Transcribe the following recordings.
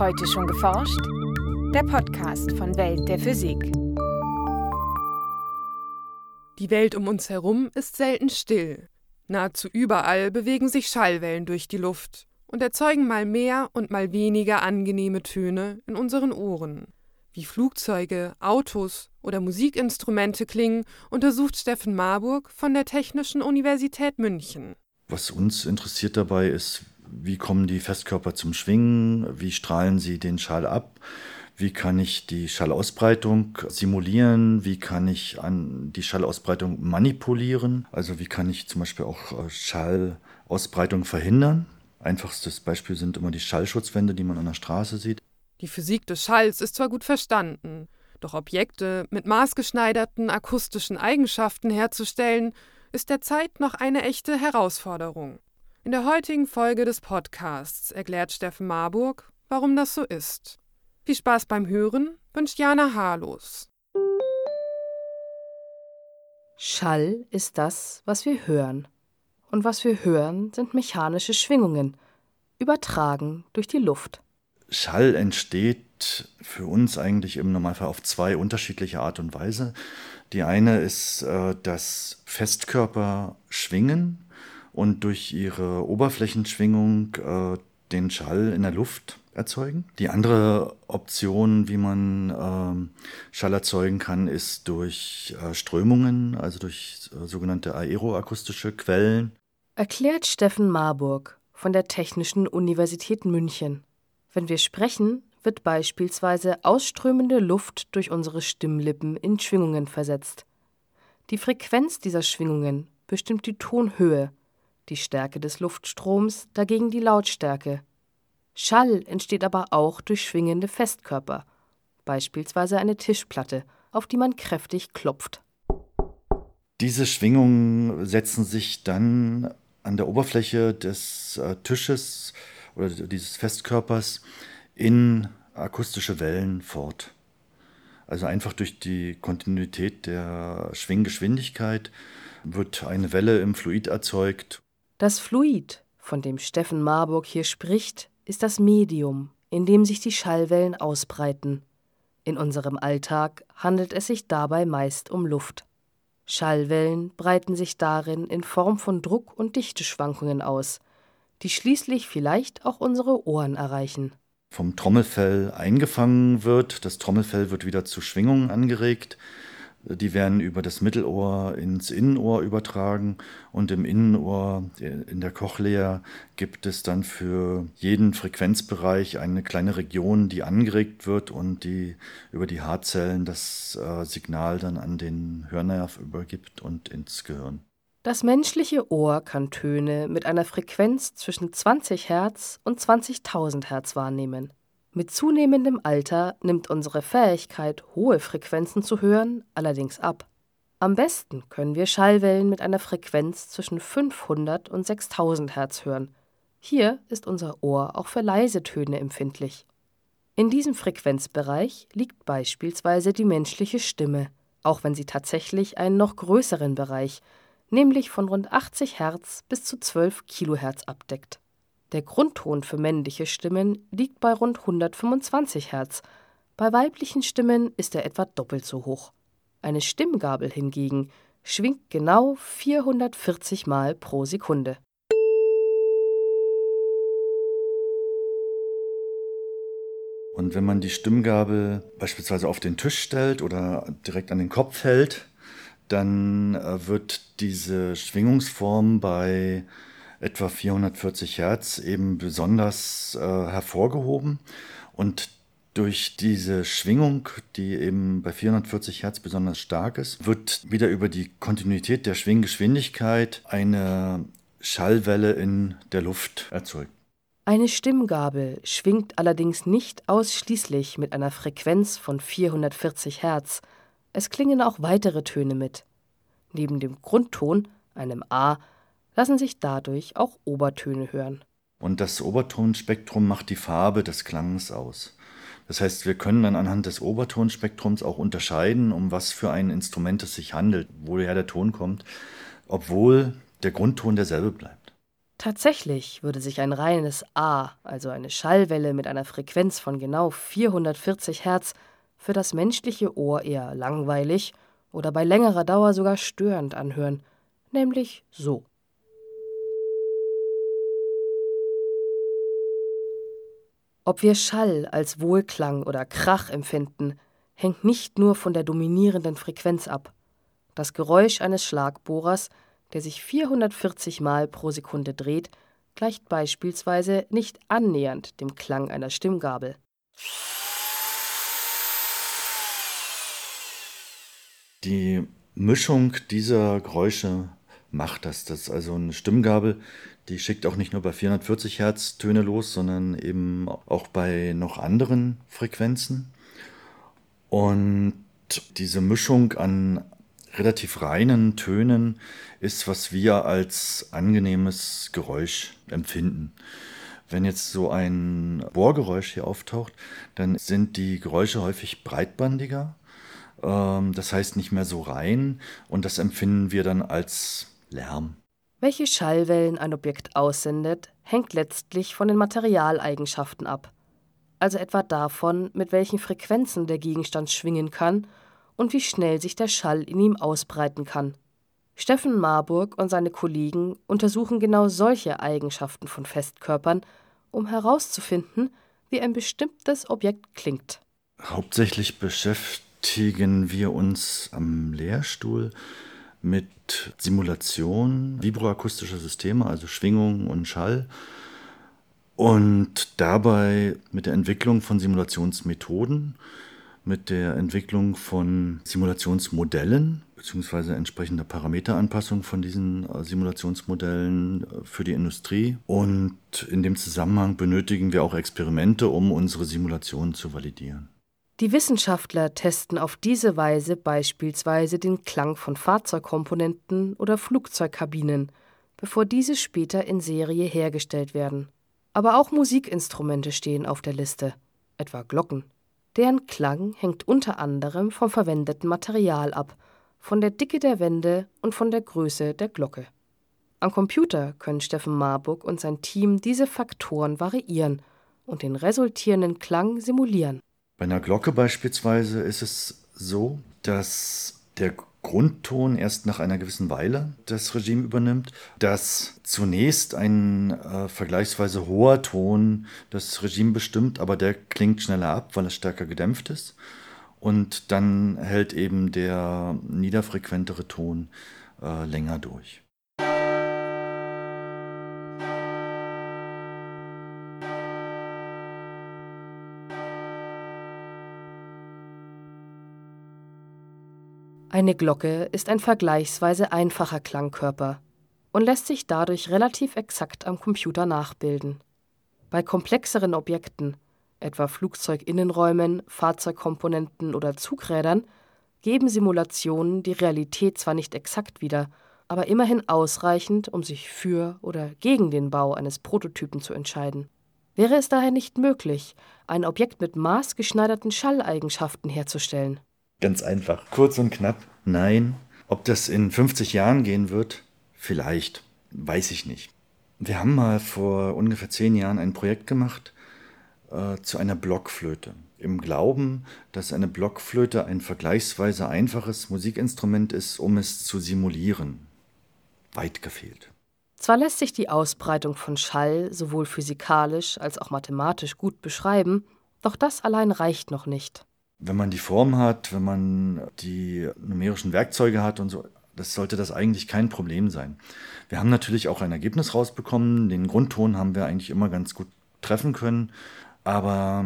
Heute schon geforscht? Der Podcast von Welt der Physik. Die Welt um uns herum ist selten still. Nahezu überall bewegen sich Schallwellen durch die Luft und erzeugen mal mehr und mal weniger angenehme Töne in unseren Ohren. Wie Flugzeuge, Autos oder Musikinstrumente klingen, untersucht Steffen Marburg von der Technischen Universität München. Was uns interessiert dabei ist, wie kommen die Festkörper zum Schwingen, wie strahlen sie den Schall ab, wie kann ich die Schallausbreitung simulieren, wie kann ich an die Schallausbreitung manipulieren, also wie kann ich zum Beispiel auch äh, Schallausbreitung verhindern. Einfachstes Beispiel sind immer die Schallschutzwände, die man an der Straße sieht. Die Physik des Schalls ist zwar gut verstanden, doch Objekte mit maßgeschneiderten akustischen Eigenschaften herzustellen, ist derzeit noch eine echte Herausforderung. In der heutigen Folge des Podcasts erklärt Steffen Marburg, warum das so ist. Viel Spaß beim Hören wünscht Jana Harlos. Schall ist das, was wir hören. Und was wir hören, sind mechanische Schwingungen, übertragen durch die Luft. Schall entsteht für uns eigentlich im Normalfall auf zwei unterschiedliche Art und Weise. Die eine ist, äh, dass Festkörper schwingen und durch ihre Oberflächenschwingung äh, den Schall in der Luft erzeugen. Die andere Option, wie man äh, Schall erzeugen kann, ist durch äh, Strömungen, also durch äh, sogenannte aeroakustische Quellen. Erklärt Steffen Marburg von der Technischen Universität München. Wenn wir sprechen, wird beispielsweise ausströmende Luft durch unsere Stimmlippen in Schwingungen versetzt. Die Frequenz dieser Schwingungen bestimmt die Tonhöhe, die Stärke des Luftstroms dagegen die Lautstärke. Schall entsteht aber auch durch schwingende Festkörper, beispielsweise eine Tischplatte, auf die man kräftig klopft. Diese Schwingungen setzen sich dann an der Oberfläche des äh, Tisches oder dieses Festkörpers in akustische Wellen fort. Also einfach durch die Kontinuität der Schwinggeschwindigkeit wird eine Welle im Fluid erzeugt. Das Fluid, von dem Steffen Marburg hier spricht, ist das Medium, in dem sich die Schallwellen ausbreiten. In unserem Alltag handelt es sich dabei meist um Luft. Schallwellen breiten sich darin in Form von Druck- und Dichteschwankungen aus, die schließlich vielleicht auch unsere Ohren erreichen. Vom Trommelfell eingefangen wird, das Trommelfell wird wieder zu Schwingungen angeregt, die werden über das Mittelohr ins Innenohr übertragen und im Innenohr, in der Cochlea, gibt es dann für jeden Frequenzbereich eine kleine Region, die angeregt wird und die über die Haarzellen das äh, Signal dann an den Hörnerv übergibt und ins Gehirn. Das menschliche Ohr kann Töne mit einer Frequenz zwischen 20 Hertz und 20.000 Hertz wahrnehmen. Mit zunehmendem Alter nimmt unsere Fähigkeit, hohe Frequenzen zu hören, allerdings ab. Am besten können wir Schallwellen mit einer Frequenz zwischen 500 und 6000 Hertz hören. Hier ist unser Ohr auch für leise Töne empfindlich. In diesem Frequenzbereich liegt beispielsweise die menschliche Stimme, auch wenn sie tatsächlich einen noch größeren Bereich, nämlich von rund 80 Hertz bis zu 12 Kilohertz abdeckt. Der Grundton für männliche Stimmen liegt bei rund 125 Hertz, bei weiblichen Stimmen ist er etwa doppelt so hoch. Eine Stimmgabel hingegen schwingt genau 440 Mal pro Sekunde. Und wenn man die Stimmgabel beispielsweise auf den Tisch stellt oder direkt an den Kopf hält, dann äh, wird diese Schwingungsform bei etwa 440 Hertz eben besonders äh, hervorgehoben. Und durch diese Schwingung, die eben bei 440 Hertz besonders stark ist, wird wieder über die Kontinuität der Schwinggeschwindigkeit eine Schallwelle in der Luft erzeugt. Eine Stimmgabel schwingt allerdings nicht ausschließlich mit einer Frequenz von 440 Hertz, es klingen auch weitere Töne mit. Neben dem Grundton, einem A, lassen sich dadurch auch Obertöne hören. Und das Obertonspektrum macht die Farbe des Klangs aus. Das heißt, wir können dann anhand des Obertonspektrums auch unterscheiden, um was für ein Instrument es sich handelt, woher der Ton kommt, obwohl der Grundton derselbe bleibt. Tatsächlich würde sich ein reines A, also eine Schallwelle mit einer Frequenz von genau 440 Hertz, für das menschliche Ohr eher langweilig oder bei längerer Dauer sogar störend anhören, nämlich so. Ob wir Schall als Wohlklang oder Krach empfinden, hängt nicht nur von der dominierenden Frequenz ab. Das Geräusch eines Schlagbohrers der sich 440 Mal pro Sekunde dreht, gleicht beispielsweise nicht annähernd dem Klang einer Stimmgabel. Die Mischung dieser Geräusche macht das. Das also eine Stimmgabel, die schickt auch nicht nur bei 440 Hertz Töne los, sondern eben auch bei noch anderen Frequenzen. Und diese Mischung an relativ reinen Tönen ist, was wir als angenehmes Geräusch empfinden. Wenn jetzt so ein Bohrgeräusch hier auftaucht, dann sind die Geräusche häufig breitbandiger. Ähm, das heißt nicht mehr so rein und das empfinden wir dann als Lärm. Welche Schallwellen ein Objekt aussendet, hängt letztlich von den Materialeigenschaften ab. Also etwa davon, mit welchen Frequenzen der Gegenstand schwingen kann und wie schnell sich der Schall in ihm ausbreiten kann. Steffen Marburg und seine Kollegen untersuchen genau solche Eigenschaften von Festkörpern, um herauszufinden, wie ein bestimmtes Objekt klingt. Hauptsächlich beschäftigen wir uns am Lehrstuhl mit Simulation vibroakustischer Systeme, also Schwingung und Schall, und dabei mit der Entwicklung von Simulationsmethoden mit der Entwicklung von Simulationsmodellen bzw. entsprechender Parameteranpassung von diesen äh, Simulationsmodellen äh, für die Industrie. Und in dem Zusammenhang benötigen wir auch Experimente, um unsere Simulationen zu validieren. Die Wissenschaftler testen auf diese Weise beispielsweise den Klang von Fahrzeugkomponenten oder Flugzeugkabinen, bevor diese später in Serie hergestellt werden. Aber auch Musikinstrumente stehen auf der Liste, etwa Glocken. Deren Klang hängt unter anderem vom verwendeten Material ab, von der Dicke der Wände und von der Größe der Glocke. Am Computer können Steffen Marburg und sein Team diese Faktoren variieren und den resultierenden Klang simulieren. Bei einer Glocke beispielsweise ist es so, dass der Grundton erst nach einer gewissen Weile das Regime übernimmt, dass zunächst ein äh, vergleichsweise hoher Ton das Regime bestimmt, aber der klingt schneller ab, weil es stärker gedämpft ist. Und dann hält eben der niederfrequentere Ton äh, länger durch. Eine Glocke ist ein vergleichsweise einfacher Klangkörper und lässt sich dadurch relativ exakt am Computer nachbilden. Bei komplexeren Objekten, etwa Flugzeuginnenräumen, Fahrzeugkomponenten oder Zugrädern, geben Simulationen die Realität zwar nicht exakt wieder, aber immerhin ausreichend, um sich für oder gegen den Bau eines Prototypen zu entscheiden. Wäre es daher nicht möglich, ein Objekt mit maßgeschneiderten Schalleigenschaften herzustellen? Ganz einfach. Kurz und knapp. Nein. Ob das in 50 Jahren gehen wird? Vielleicht. Weiß ich nicht. Wir haben mal vor ungefähr zehn Jahren ein Projekt gemacht äh, zu einer Blockflöte. Im Glauben, dass eine Blockflöte ein vergleichsweise einfaches Musikinstrument ist, um es zu simulieren. Weit gefehlt. Zwar lässt sich die Ausbreitung von Schall sowohl physikalisch als auch mathematisch gut beschreiben, doch das allein reicht noch nicht wenn man die Form hat, wenn man die numerischen Werkzeuge hat und so, das sollte das eigentlich kein Problem sein. Wir haben natürlich auch ein Ergebnis rausbekommen. Den Grundton haben wir eigentlich immer ganz gut treffen können. Aber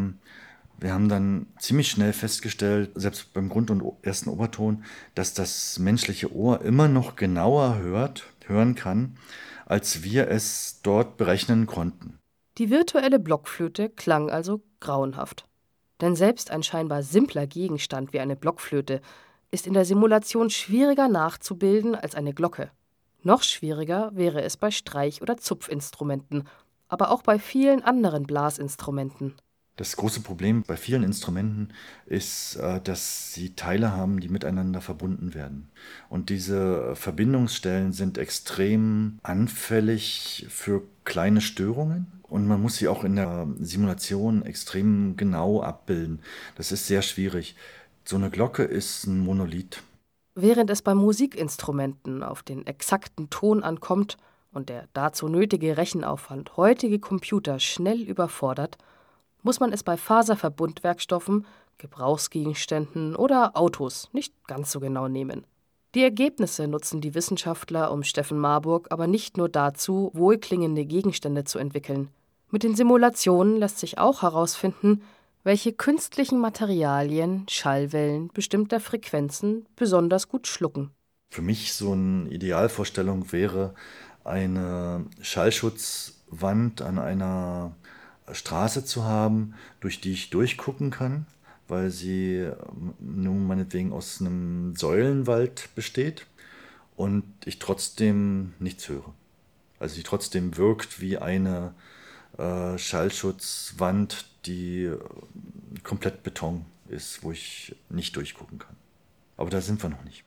wir haben dann ziemlich schnell festgestellt, selbst beim Grund- und ersten Oberton, dass das menschliche Ohr immer noch genauer hört, hören kann, als wir es dort berechnen konnten. Die virtuelle Blockflöte klang also grauenhaft. Denn selbst ein scheinbar simpler Gegenstand wie eine Blockflöte ist in der Simulation schwieriger nachzubilden als eine Glocke. Noch schwieriger wäre es bei Streich- oder Zupfinstrumenten, aber auch bei vielen anderen Blasinstrumenten. Das große Problem bei vielen Instrumenten ist, äh, dass sie Teile haben, die miteinander verbunden werden. Und diese Verbindungsstellen sind extrem anfällig für kleine Störungen. Und man muss sie auch in der Simulation extrem genau abbilden. Das ist sehr schwierig. So eine Glocke ist ein Monolith. Während es bei Musikinstrumenten auf den exakten Ton ankommt und der dazu nötige Rechenaufwand heutige Computer schnell überfordert, muss man es bei Faserverbundwerkstoffen, Gebrauchsgegenständen oder Autos nicht ganz so genau nehmen. Die Ergebnisse nutzen die Wissenschaftler um Steffen Marburg aber nicht nur dazu, wohlklingende Gegenstände zu entwickeln. Mit den Simulationen lässt sich auch herausfinden, welche künstlichen Materialien Schallwellen bestimmter Frequenzen besonders gut schlucken. Für mich so eine Idealvorstellung wäre eine Schallschutzwand an einer Straße zu haben, durch die ich durchgucken kann, weil sie ähm, nun meinetwegen aus einem Säulenwald besteht und ich trotzdem nichts höre. Also sie trotzdem wirkt wie eine äh, Schallschutzwand, die äh, komplett Beton ist, wo ich nicht durchgucken kann. Aber da sind wir noch nicht.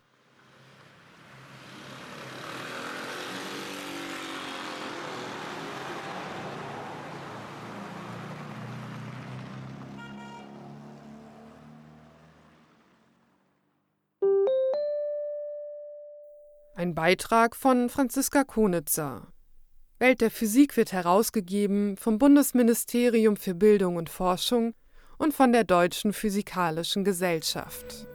Ein Beitrag von Franziska Konitzer. Welt der Physik wird herausgegeben vom Bundesministerium für Bildung und Forschung und von der Deutschen Physikalischen Gesellschaft.